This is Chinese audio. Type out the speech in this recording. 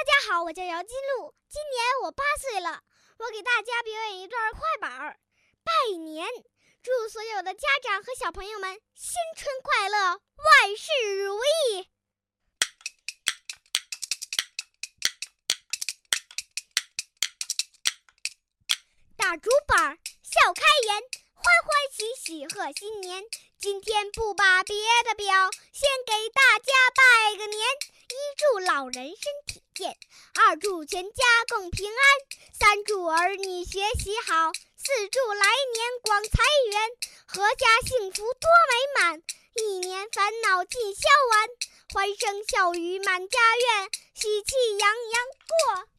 大家好，我叫姚金露，今年我八岁了。我给大家表演一段快板儿，拜年，祝所有的家长和小朋友们新春快乐，万事如意。大竹板儿笑开颜，欢欢喜喜贺新年。今天不把别的表，先给大家拜个年。一祝老人身体二祝全家共平安，三祝儿女学习好，四祝来年广财源，阖家幸福多美满，一年烦恼尽消完，欢声笑语满家院，喜气洋洋过。